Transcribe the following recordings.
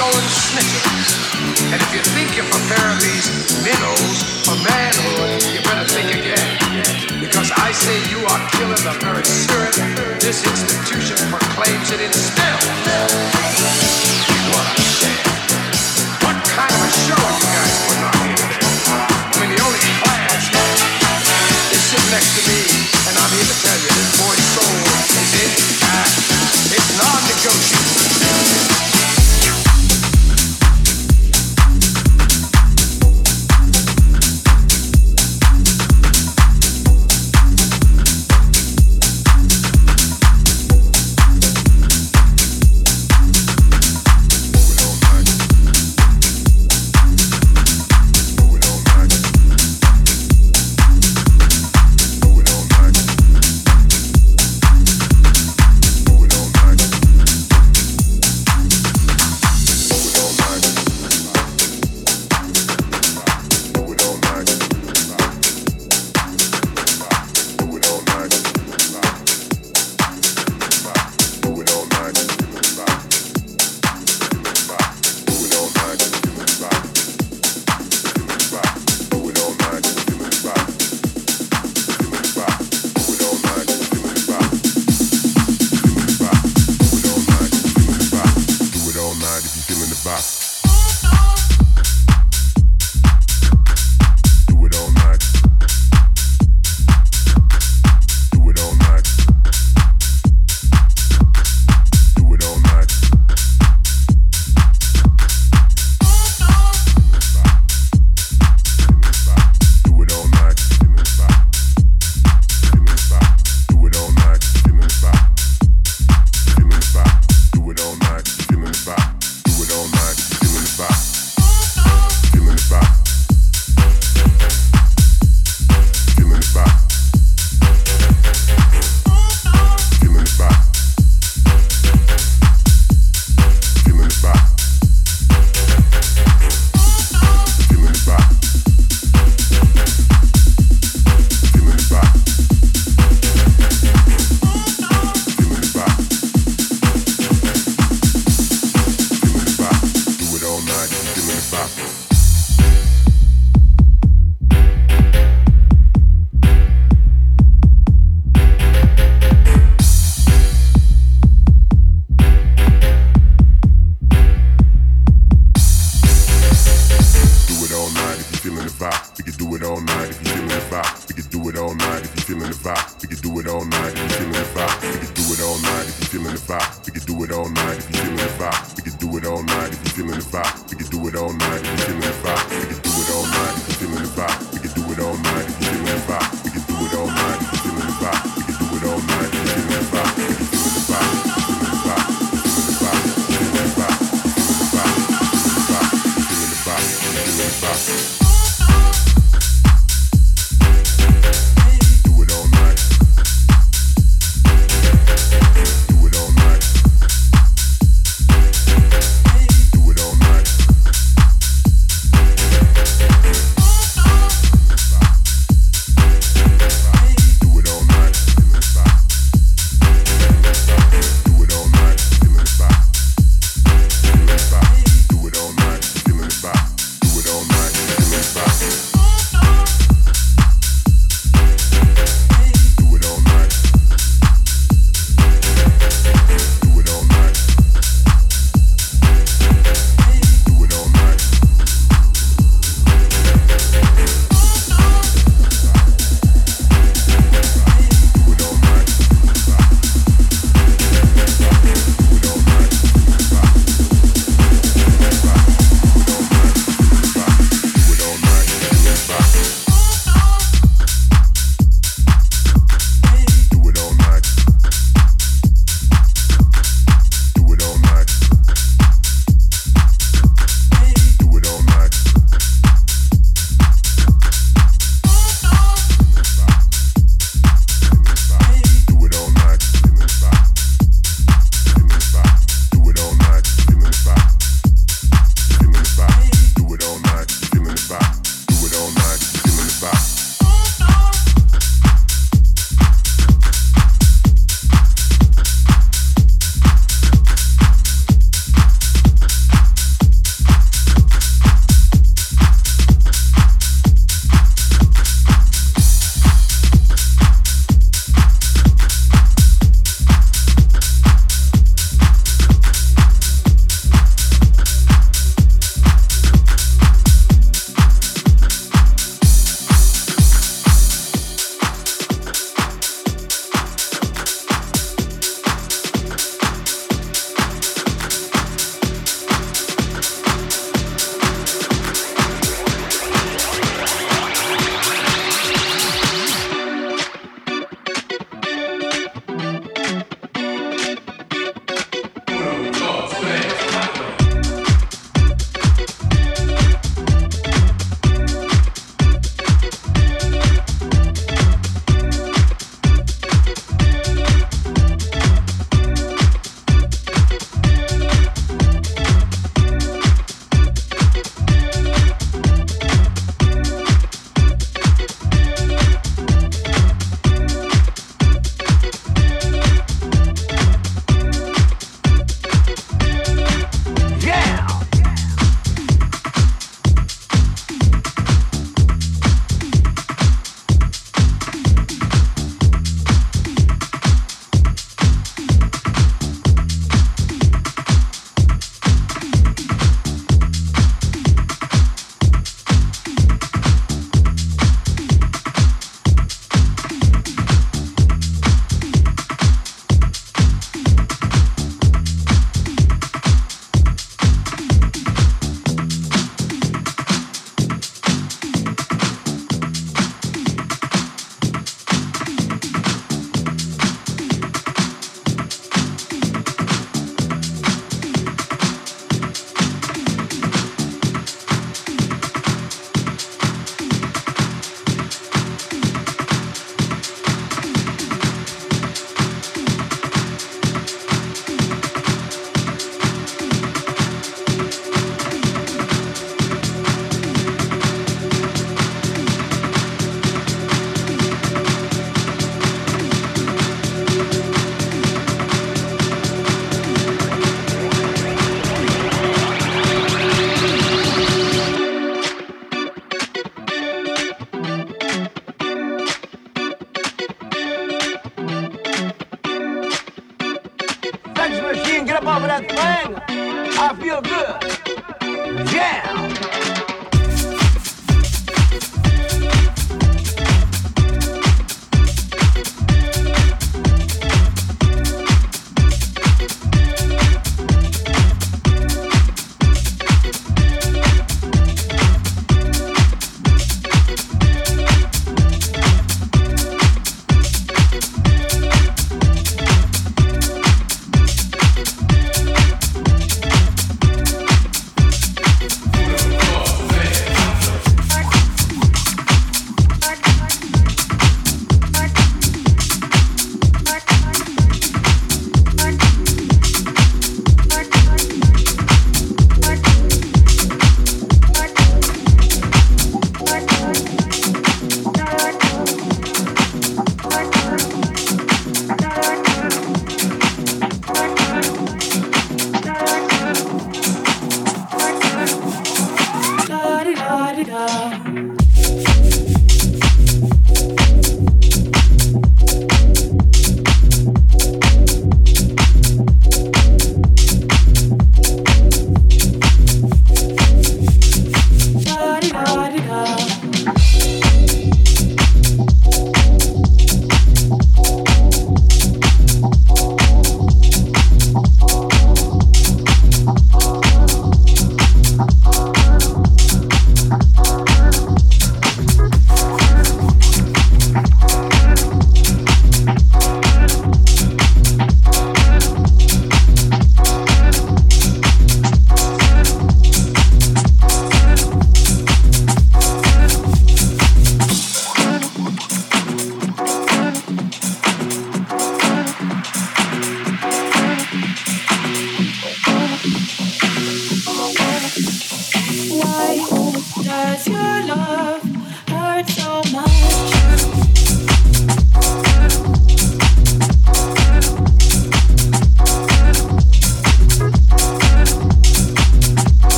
going. And if you think you're preparing these minnows for manhood, you better think again. Because I say you are killing the very spirit. This institution proclaims it in spirit.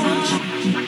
Thank you.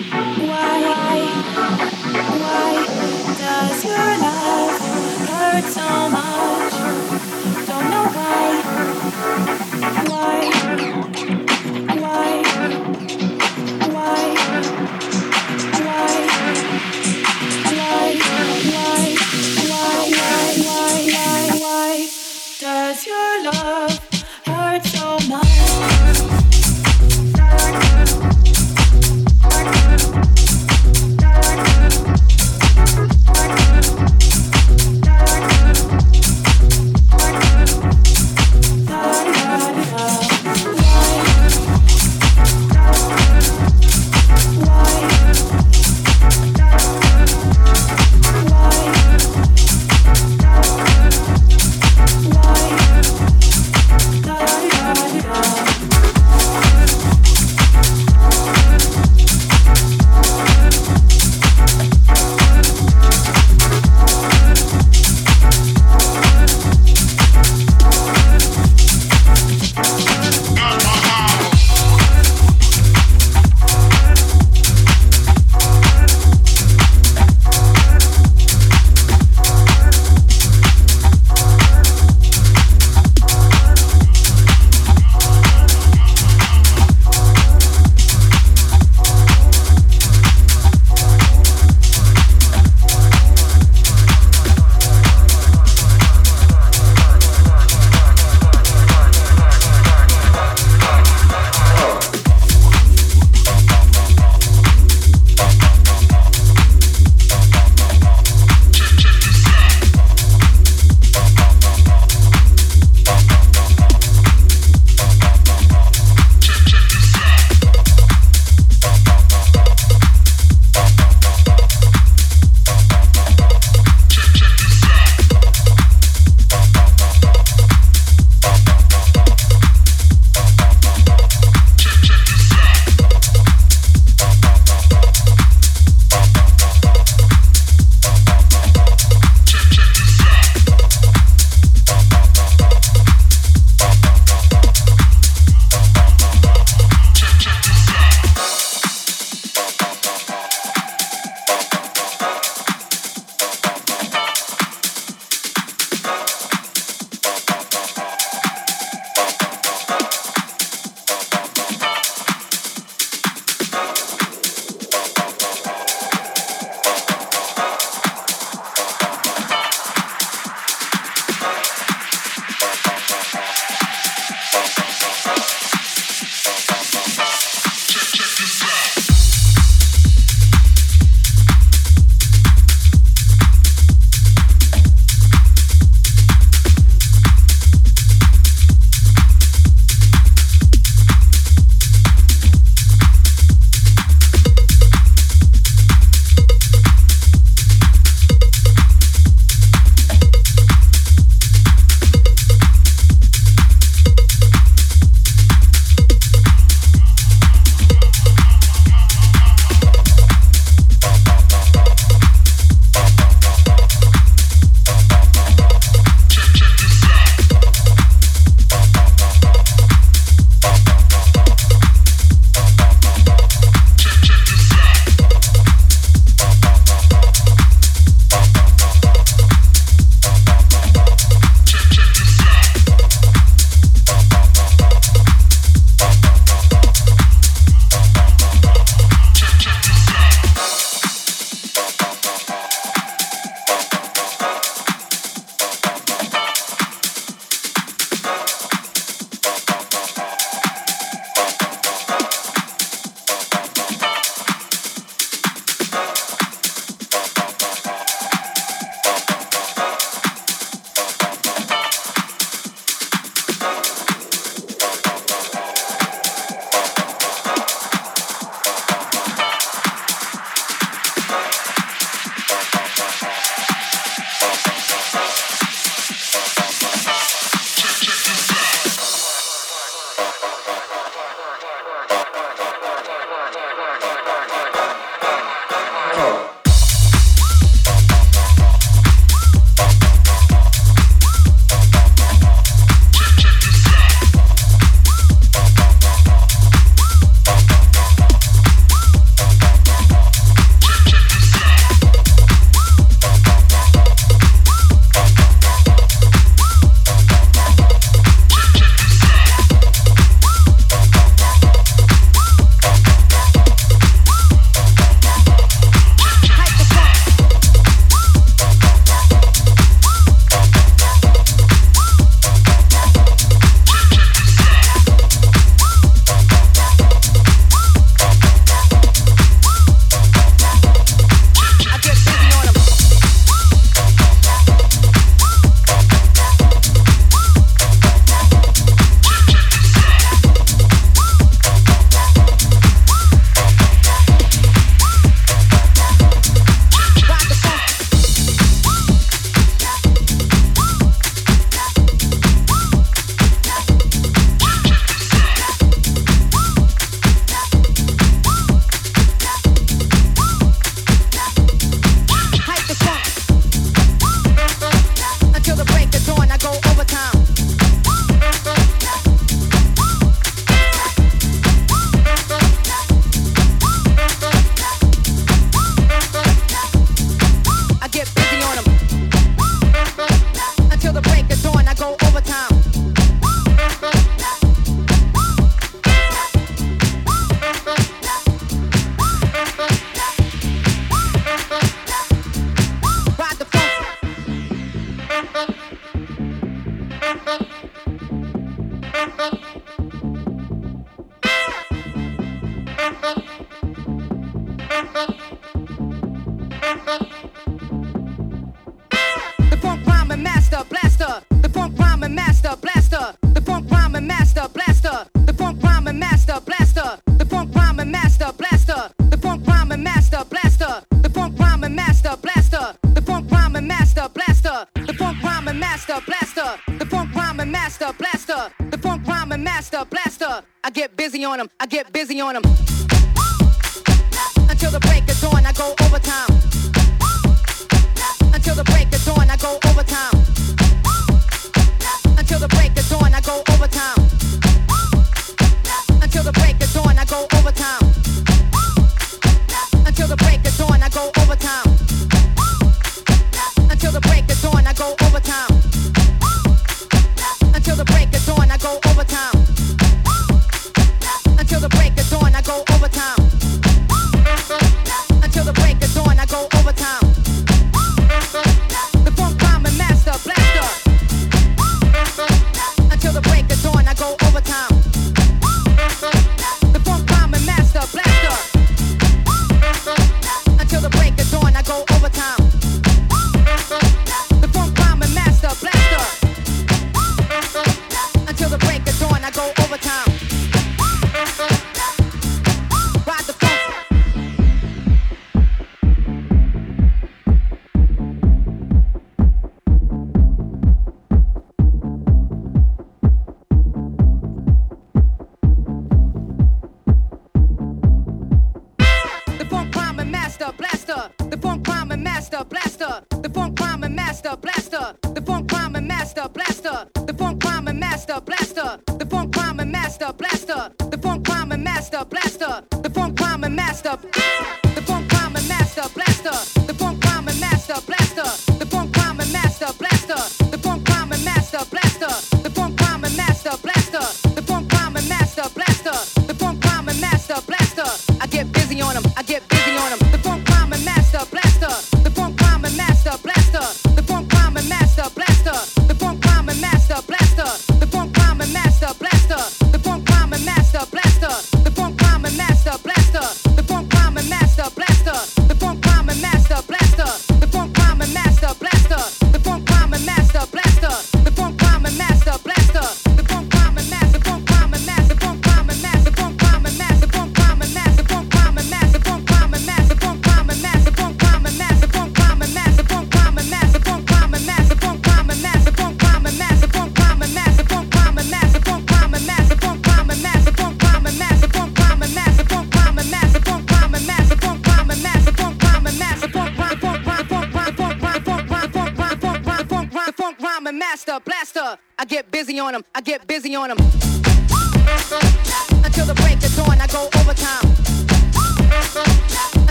blaster, the funk rhyme and master, blaster, the funk rhyme and master, blaster, the funk rhyme and master, blaster, the funk rhyme and master, blaster, the funk rhyme and master, blaster, the funk rhyme and master, blaster, the funk rhyme and master, the funk rhyme and master, blaster.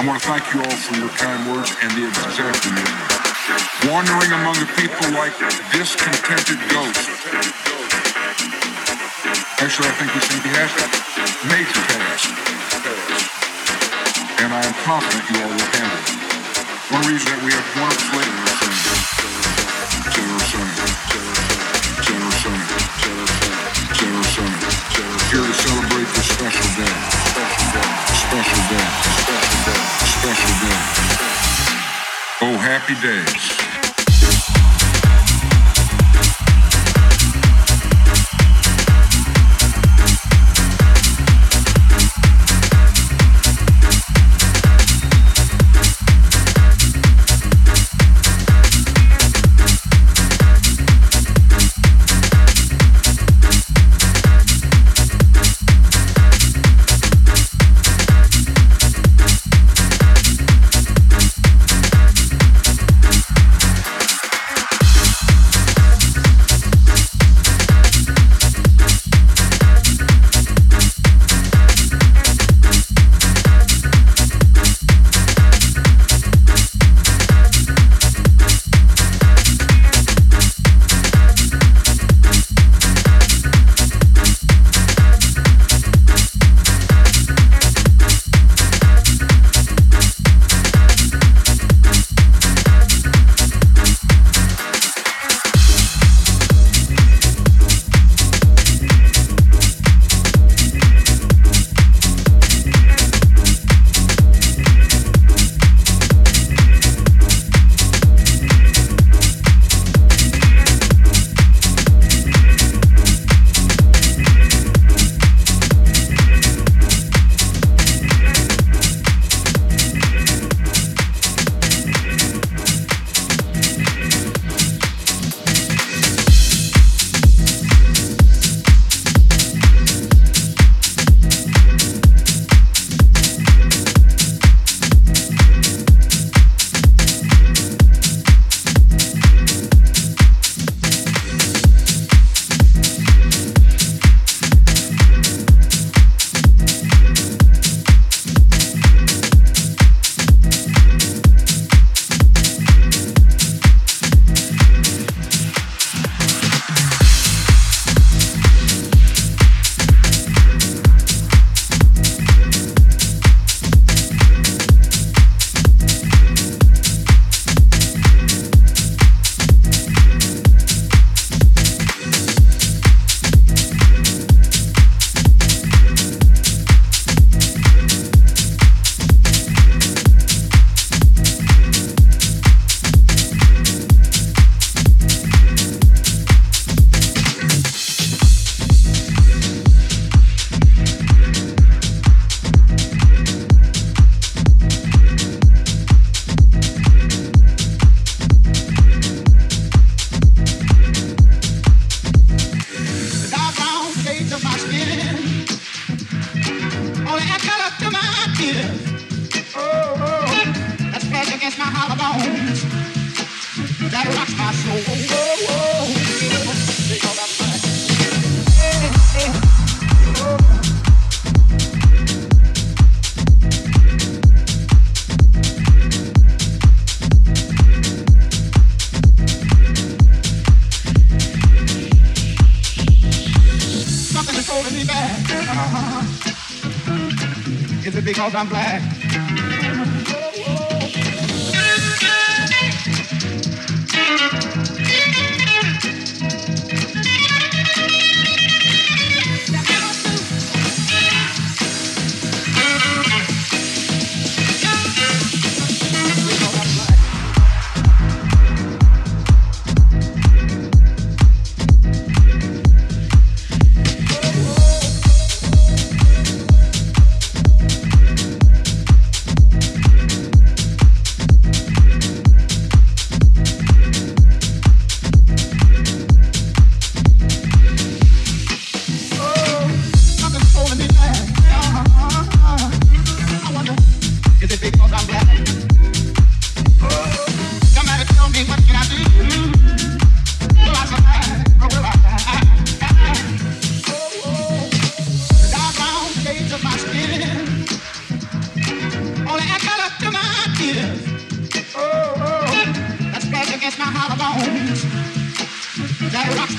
I want to thank you all for your kind words and the executive. Wandering among the people like discontented ghosts. Actually, I think think he has that major task. And I am confident you all will handle it. One reason that we have one of is General Sonny. here celebrate this special day. Special day. Special day. Special day. Oh, happy days.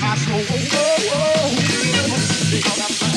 My soul. Oh, oh, because